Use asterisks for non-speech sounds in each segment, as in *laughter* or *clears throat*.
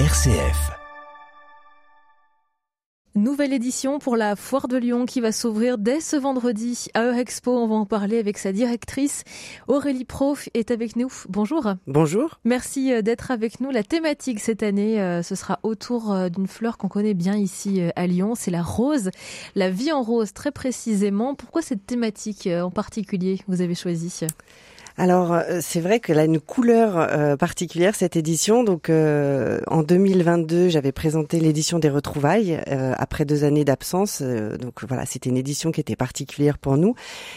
RCF. Nouvelle édition pour la Foire de Lyon qui va s'ouvrir dès ce vendredi à Eurexpo. On va en parler avec sa directrice. Aurélie Prof est avec nous. Bonjour. Bonjour. Merci euh, d'être avec nous. La thématique cette année, euh, ce sera autour euh, d'une fleur qu'on connaît bien ici à Lyon. C'est la rose. La vie en rose très précisément. Pourquoi cette thématique en particulier vous avez choisi? Alors euh, c'est vrai qu'elle a une couleur euh, particulière cette édition. Donc euh, en 2022, j'avais présenté l'édition des retrouvailles après deux années d'absence. donc voilà, c'était une édition qui était particulière pour nous.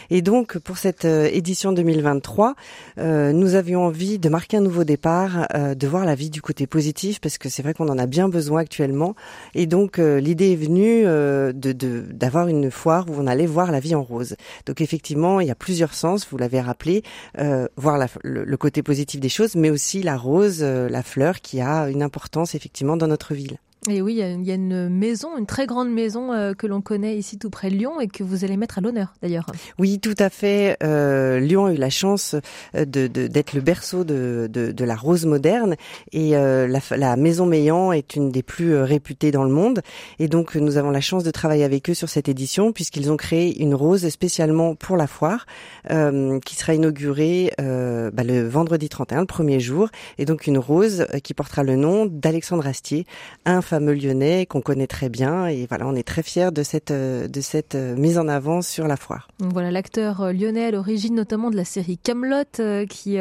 Et donc pour cette édition 2023, nous avions envie de marquer un nouveau départ, de voir la vie du côté positif parce que c'est vrai qu'on en a bien besoin actuellement. Et donc l'idée est venue de d'avoir une foire où on allait voir la vie en rose. Donc effectivement, il y a plusieurs sens. Vous l'avez rappelé. Euh, voir le, côté positif des choses, mais aussi la rose, euh, la fleur qui a une importance effectivement dans notre ville. Et oui, il y a une maison, une très grande maison euh, que l'on connaît ici tout près de Lyon et que vous allez mettre à l'honneur d'ailleurs. Oui, tout à fait. Euh, Lyon a eu la chance euh, d'être le berceau de, la rose moderne et la, la, maison Meillan est une des plus réputées dans le monde. Et donc nous avons la chance de travailler avec eux sur cette édition puisqu'ils ont créé une rose spécialement pour la foire qui sera inaugurée bah, le vendredi 31, le premier jour. Et donc une rose qui portera le nom d'Alexandre Astier, un fameux lyonnais qu'on connaît très bien. Et voilà, on est très fiers de cette, euh, de cette euh, mise en avant sur la foire. Voilà l'acteur euh, lyonnais à l'origine notamment de la série Camelot qui,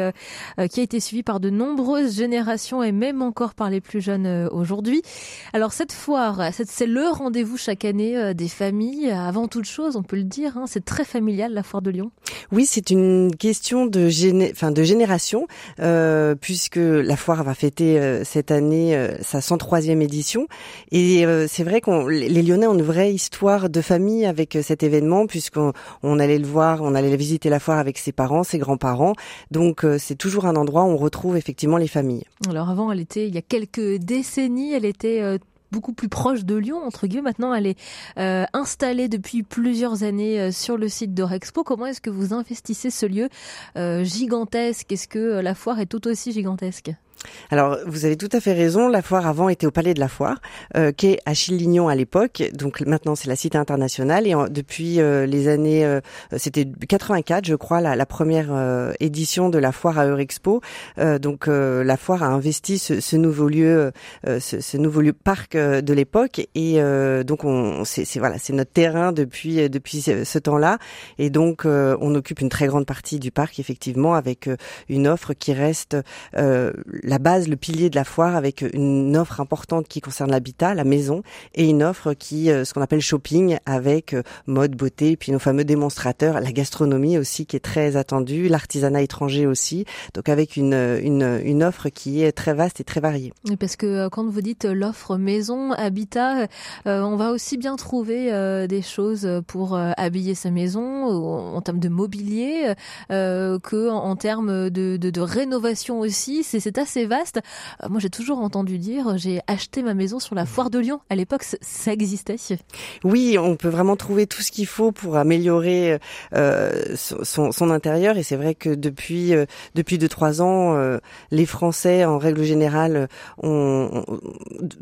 qui a été suivi par de nombreuses générations et même encore par les plus jeunes aujourd'hui. Alors cette foire, c'est le rendez-vous chaque année des familles. Avant toute chose, on peut le dire, hein, c'est très familial la foire de Lyon. Oui, c'est une question de, géné... enfin, de génération euh, puisque la foire va fêter cette année sa 103e édition et euh, c'est vrai qu'on les Lyonnais ont une vraie histoire de famille avec euh, cet événement puisqu'on on allait le voir, on allait visiter la foire avec ses parents, ses grands-parents. Donc euh, c'est toujours un endroit où on retrouve effectivement les familles. Alors avant, elle était il y a quelques décennies, elle était beaucoup plus proche de Lyon, entre guillemets. Maintenant, elle est installée depuis plusieurs années sur le site de Rexpo. Comment est-ce que vous investissez ce lieu gigantesque? Est-ce que la foire est tout aussi gigantesque? Alors, vous avez tout à fait raison. La foire avant était au Palais de la Foire, euh, qui est à Chillignon à l'époque. Donc maintenant, c'est la Cité internationale. Et depuis euh, les années, euh, c'était 84, je crois, la, la première euh, édition de la foire à Eurexpo. donc la foire a investi ce, ce nouveau lieu, ce, ce, nouveau lieu parc de l'époque. Et donc, on, c'est, voilà, c'est notre terrain depuis depuis ce, ce temps-là. Et donc, on occupe une très grande partie du parc, effectivement, avec une offre qui reste la base, le pilier de la foire avec une offre importante qui concerne l'habitat, la maison, et une offre qui, euh, ce qu'on appelle shopping, avec euh, mode, beauté, puis nos fameux démonstrateurs, la gastronomie aussi qui est très attendue, l'artisanat étranger aussi, donc avec une, une, une offre qui est très vaste et très variée. Parce que euh, quand vous dites l'offre maison, habitat, on va aussi bien trouver des choses pour habiller sa maison en, termes de mobilier que termes de, de, de rénovation aussi. C'est assez vaste. Euh, moi, j'ai toujours entendu dire, j'ai acheté ma maison sur la foire de Lyon. À l'époque, ça existait. Oui, on peut vraiment trouver tout ce qu'il faut pour améliorer euh, son, son, intérieur. Et c'est vrai que depuis euh, depuis deux trois ans, euh, les Français, en règle générale, ont,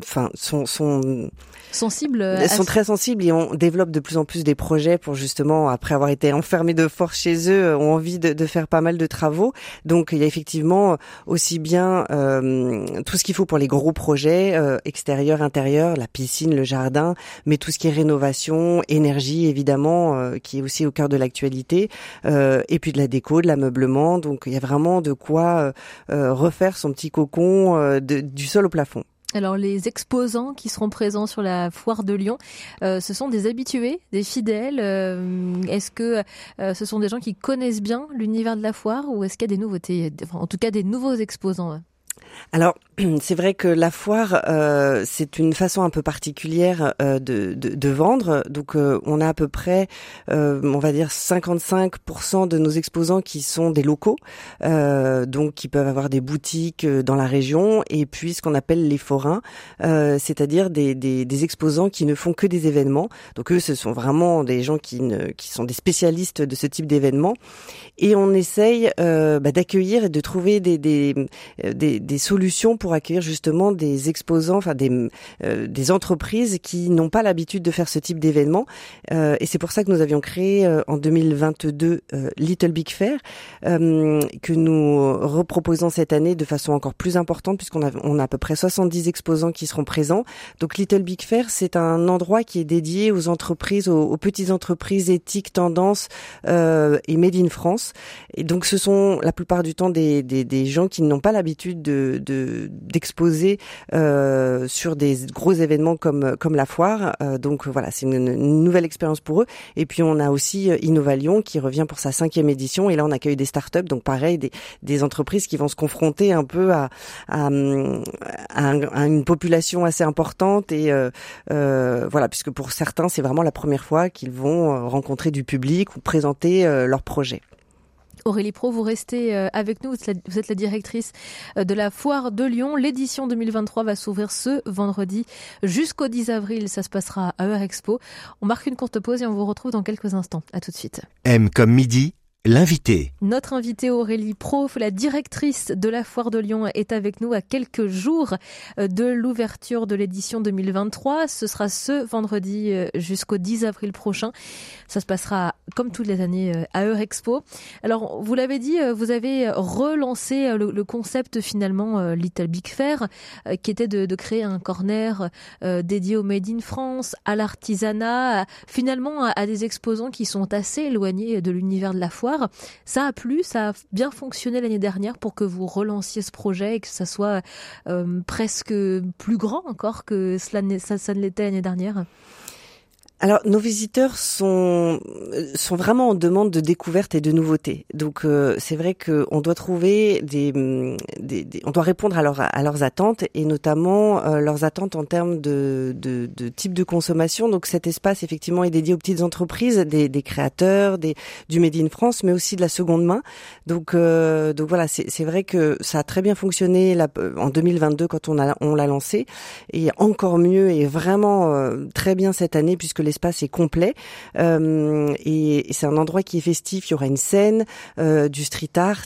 enfin, sont, sont sensibles, sont très sensibles et on développe de plus en plus des projets pour justement, après avoir été enfermés de force chez eux, ont envie de, de faire pas mal de travaux. Donc, il y a effectivement aussi bien euh, tout ce qu'il faut pour les gros projets euh, extérieurs, intérieurs, la piscine, le jardin, mais tout ce qui est rénovation, énergie évidemment, euh, qui est aussi au cœur de l'actualité, et puis de la déco, de l'ameublement. Donc il y a vraiment de quoi refaire son petit cocon du sol au plafond. Alors les exposants qui seront présents sur la foire de Lyon, ce sont des habitués, des fidèles. est-ce que ce sont des gens qui connaissent bien l'univers de la foire ou est-ce qu'il y a des nouveautés, en tout cas des nouveaux exposants alors, *clears throat* c'est vrai que la foire, euh, c'est une façon un peu particulière euh, de, de, de, vendre. Donc, euh, on a à peu près, euh, on va dire, 55% de nos exposants qui sont des locaux, euh, donc qui peuvent avoir des boutiques dans la région, et puis ce qu'on appelle les forains, c'est-à-dire des, des, des, exposants qui ne font que des événements. Donc, eux, ce sont vraiment des gens qui, ne, qui sont des spécialistes de ce type d'événements. Et on essaye bah, d'accueillir et de trouver des, des, des, des solutions solution pour accueillir justement des exposants, enfin des, des entreprises qui n'ont pas l'habitude de faire ce type d'événement. et c'est pour ça que nous avions créé en 2022 Little Big Fair, que nous reproposons cette année de façon encore plus importante puisqu'on a, on a à peu près 70 exposants qui seront présents. Donc Little Big Fair, c'est un endroit qui est dédié aux entreprises, aux, petites entreprises éthiques, tendances euh, et made in France. Et donc ce sont la plupart du temps des, des, des gens qui n'ont pas l'habitude de d'exposer euh, sur des gros événements comme comme la foire. Euh, donc voilà, c'est une, nouvelle expérience pour eux. Et puis on a aussi euh, Innovalion qui revient pour sa cinquième édition. Et là on accueille des startups, donc pareil des, des entreprises qui vont se confronter un peu à, à, à, une population assez importante et euh, voilà, puisque pour certains c'est vraiment la première fois qu'ils vont rencontrer du public ou présenter euh, leur projet. Aurélie Pro, vous restez avec nous. Vous êtes la directrice de la Foire de Lyon. L'édition 2023 va s'ouvrir ce vendredi jusqu'au 10 avril. Ça se passera à Eurexpo. On marque une courte pause et on vous retrouve dans quelques instants. À tout de suite. M comme midi L'invité. Notre invitée Aurélie Prof, la directrice de la Foire de Lyon, est avec nous à quelques jours euh, de l'ouverture de l'édition 2023. Ce sera ce vendredi euh, jusqu'au 10 avril prochain. Ça se passera comme toutes les années euh, à Eurexpo. Alors, vous l'avez dit, vous avez relancé le, concept finalement Little Big Fair, qui était de, créer un corner dédié au Made in France, à l'artisanat, finalement à des exposants qui sont assez éloignés de l'univers de la foire ça a plu, ça a bien fonctionné l'année dernière pour que vous relanciez ce projet et que ça soit euh, presque plus grand encore que cela, ça, ça ne l'était l'année dernière alors, nos visiteurs sont sont vraiment en demande de découverte et de nouveautés. Donc, euh, c'est vrai qu'on doit trouver des, des, on doit répondre à, leur, à leurs attentes et notamment euh, leurs attentes en termes de, de, de, type de consommation. Donc, cet espace effectivement est dédié aux petites entreprises, des, des créateurs, des, du Made in France, mais aussi de la seconde main. Donc, euh, donc voilà, c'est vrai que ça a très bien fonctionné là, en 2022 quand on a on l'a lancé et encore mieux et vraiment très bien cette année puisque l'espace est complet euh, et, c'est un endroit qui est festif. Il y aura une scène, euh, du street art,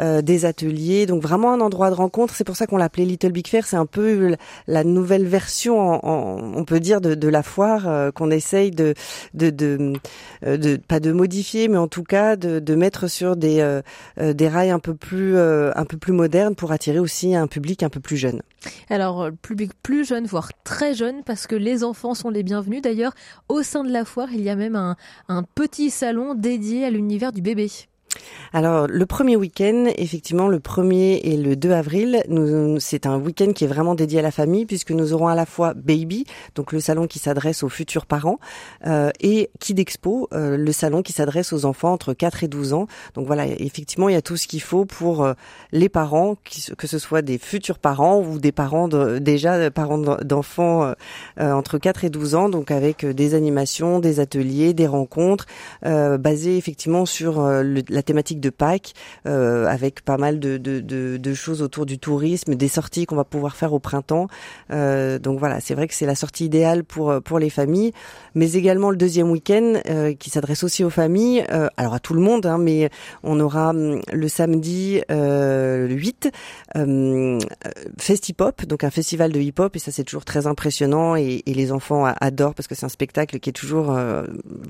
euh, des ateliers, donc vraiment un endroit de rencontre. C'est pour ça qu'on l'appelait Little Big Fair. C'est un peu la nouvelle version, on peut dire, de, la foire qu'on essaye de, de, de, pas de modifier, mais en tout cas de, mettre sur des, des rails un peu plus, un peu plus modernes pour attirer aussi un public un peu plus jeune. Alors, public plus jeune, voire très jeune, parce que les enfants sont les bienvenus. D'ailleurs, au sein de la foire, il y a même un petit salon dédié à l'univers du bébé. Alors le premier week-end, effectivement, le 1er et le 2 avril, c'est un week-end qui est vraiment dédié à la famille puisque nous aurons à la fois Baby, donc le salon qui s'adresse aux futurs parents, euh, et Kid Expo, euh, le salon qui s'adresse aux enfants entre 4 et 12 ans. Donc voilà, effectivement, il y a tout ce qu'il faut pour euh, les parents, que ce soit des futurs parents ou des parents de, déjà parents d'enfants entre 4 et 12 ans, donc avec des animations, des ateliers, des rencontres, basées effectivement sur le, la thématique de Pâques, euh, avec pas mal de, de, de, de, choses autour du tourisme, des sorties qu'on va pouvoir faire au printemps. Euh, donc voilà, c'est vrai que c'est la sortie idéale pour pour les familles, mais également le deuxième week-end euh, qui s'adresse aussi aux familles, euh, alors à tout le monde, hein, mais on aura hum, le samedi euh, le 8 euh, Festipop, donc un festival de hip-hop, et ça c'est toujours très impressionnant et, et les enfants adorent parce que c'est un spectacle qui est toujours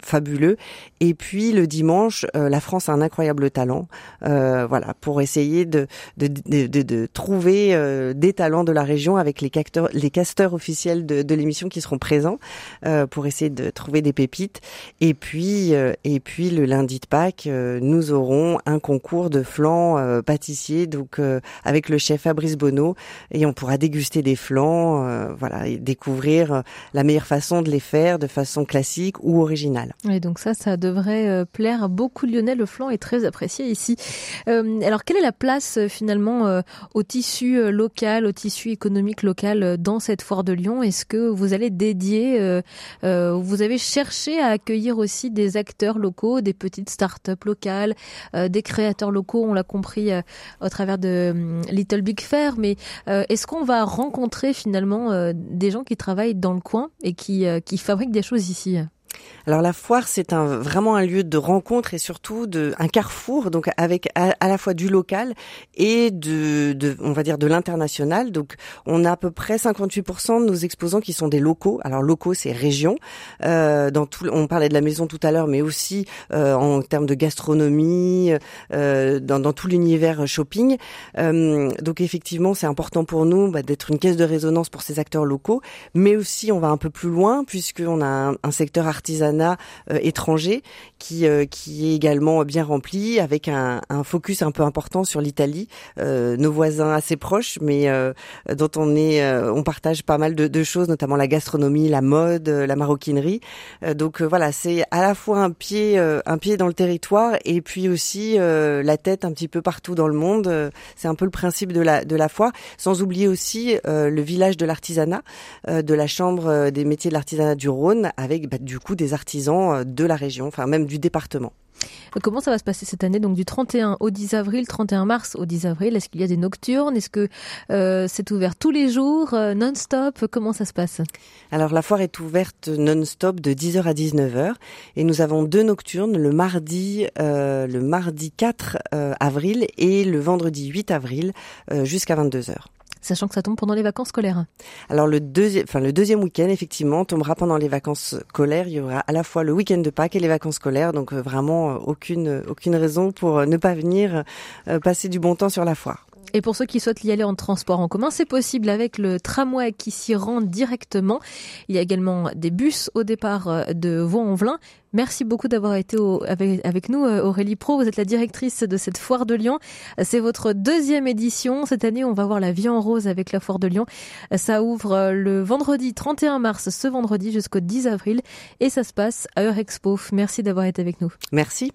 fabuleux. Et puis le dimanche, la France a un incroyable talent, euh, voilà, pour essayer de de, de, de, trouver euh, des talents de la région avec les casteurs, les casteurs officiels de, de l'émission qui seront présents euh, pour essayer de trouver des pépites. Et puis et puis le lundi de Pâques, nous aurons un concours de flancs pâtissiers, donc avec le chef Fabrice Bonneau, et on pourra déguster des flancs, voilà, et découvrir la meilleure façon de les faire de façon classique ou originale. Et donc ça, ça devrait plaire à beaucoup de Lyonnais. Le flan est très très apprécié ici. Euh, alors, quelle est la place euh, finalement euh, au tissu local, au tissu économique local dans cette foire de Lyon? Est-ce que vous allez dédier, vous avez cherché à accueillir aussi des acteurs locaux, des petites start-up locales, des créateurs locaux, on l'a compris au travers de Little Big Fair, mais est-ce qu'on va rencontrer finalement des gens qui travaillent dans le coin et qui fabriquent des choses ici? Alors la foire, c'est vraiment un lieu de rencontre et surtout de, un carrefour, donc avec à, la fois du local et de, on va dire de l'international. Donc on a à peu près 58% de nos exposants qui sont des locaux. Alors locaux, c'est région. Euh, dans tout, on parlait de la maison tout à l'heure, mais aussi euh, en termes de gastronomie, euh, dans, tout l'univers shopping. Donc effectivement, c'est important pour nous bah, d'être une caisse de résonance pour ces acteurs locaux, mais aussi on va un peu plus loin puisqu'on a un, un secteur artisanal euh, étranger qui euh, qui est également bien rempli avec un, un focus un peu important sur l'Italie, euh, nos voisins assez proches, mais dont on est on partage pas mal de, de, choses, notamment la gastronomie, la mode, la maroquinerie. donc voilà, c'est à la fois un pied un pied dans le territoire et puis aussi la tête un petit peu partout dans le monde. c'est un peu le principe de la de la foire, sans oublier aussi le village de l'artisanat, de la chambre des métiers de l'artisanat du Rhône, avec bah, du coup des artisans euh, de la région, enfin même du département. Comment ça va se passer cette année Donc du 31 au 10 avril, 31 mars au 10 avril, est-ce qu'il y a des nocturnes? Est-ce que euh, c'est ouvert tous les jours, euh, non-stop? Comment ça se passe? Alors la foire est ouverte non-stop de 10h à 19h et nous avons deux nocturnes le mardi, le mardi 4 avril et le vendredi 8 avril jusqu'à 22h sachant que ça tombe pendant les vacances scolaires. Alors le deuxième, enfin le deuxième week-end effectivement tombera pendant les vacances scolaires. Il y aura à la fois le week-end de Pâques et les vacances scolaires, donc euh, vraiment euh, aucune aucune raison pour euh, ne pas venir passer du bon temps sur la foire. Et pour ceux qui souhaitent y aller en transport en commun, c'est possible avec le tramway qui s'y rend directement. Il y a également des bus au départ euh, de Vaux-en-Velin. Merci beaucoup d'avoir été avec, nous, euh, Aurélie Pro. Vous êtes la directrice de cette foire de Lyon. C'est votre deuxième édition. Cette année, on va voir la vie en rose avec la foire de Lyon. Ça ouvre euh, le vendredi 31 mars, ce vendredi jusqu'au 10 avril. Et ça se passe à Eurexpo. Merci d'avoir été avec nous. Merci.